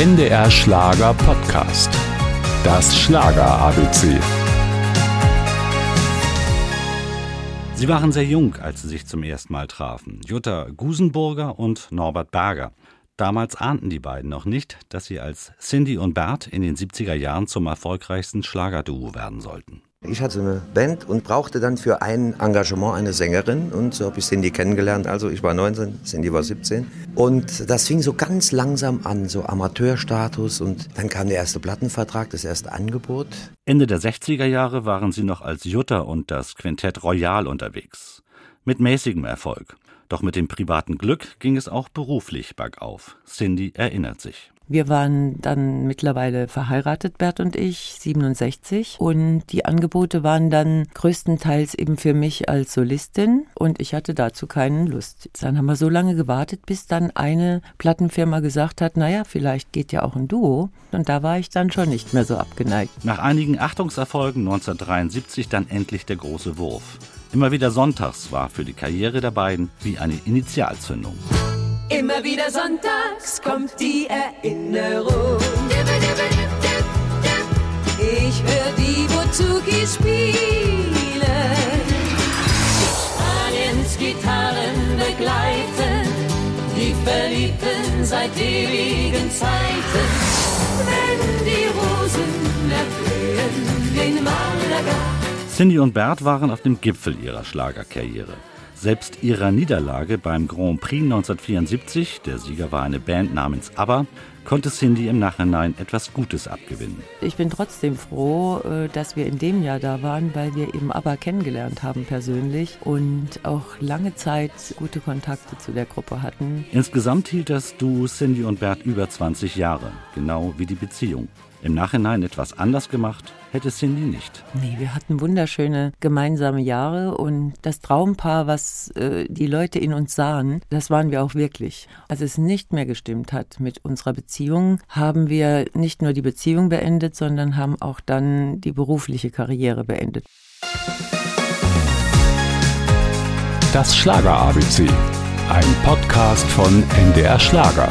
NDR Schlager Podcast. Das Schlager ABC. Sie waren sehr jung, als sie sich zum ersten Mal trafen. Jutta Gusenburger und Norbert Berger. Damals ahnten die beiden noch nicht, dass sie als Cindy und Bert in den 70er Jahren zum erfolgreichsten Schlagerduo werden sollten. Ich hatte eine Band und brauchte dann für ein Engagement eine Sängerin und so habe ich Cindy kennengelernt. Also ich war 19, Cindy war 17 und das fing so ganz langsam an, so Amateurstatus und dann kam der erste Plattenvertrag, das erste Angebot. Ende der 60er Jahre waren sie noch als Jutta und das Quintett Royal unterwegs. Mit mäßigem Erfolg. Doch mit dem privaten Glück ging es auch beruflich bergauf. Cindy erinnert sich. Wir waren dann mittlerweile verheiratet, Bert und ich, 67. Und die Angebote waren dann größtenteils eben für mich als Solistin und ich hatte dazu keine Lust. Dann haben wir so lange gewartet, bis dann eine Plattenfirma gesagt hat, naja, vielleicht geht ja auch ein Duo. Und da war ich dann schon nicht mehr so abgeneigt. Nach einigen Achtungserfolgen 1973 dann endlich der große Wurf. Immer wieder sonntags war für die Karriere der beiden wie eine Initialzündung. Immer wieder sonntags kommt die Erinnerung. Ich höre die Bouzouki spielen. Spaniens Gitarren begleiten. Die Verliebten seit ewigen Zeiten. Wenn die Rosen erblühen in Malaga. Cindy und Bert waren auf dem Gipfel ihrer Schlagerkarriere. Selbst ihrer Niederlage beim Grand Prix 1974, der Sieger war eine Band namens ABBA, konnte Cindy im Nachhinein etwas Gutes abgewinnen. Ich bin trotzdem froh, äh, dass wir in dem Jahr da waren, weil wir eben ABBA kennengelernt haben persönlich und auch lange Zeit gute Kontakte zu der Gruppe hatten. Insgesamt hielt das Duo Cindy und Bert über 20 Jahre, genau wie die Beziehung. Im Nachhinein etwas anders gemacht hätte Cindy nicht. Nee, wir hatten wunderschöne gemeinsame Jahre und das Traumpaar, was äh, die Leute in uns sahen, das waren wir auch wirklich. Als es nicht mehr gestimmt hat mit unserer Beziehung, haben wir nicht nur die Beziehung beendet, sondern haben auch dann die berufliche Karriere beendet. Das Schlager ABC. Ein Podcast von NDR Schlager.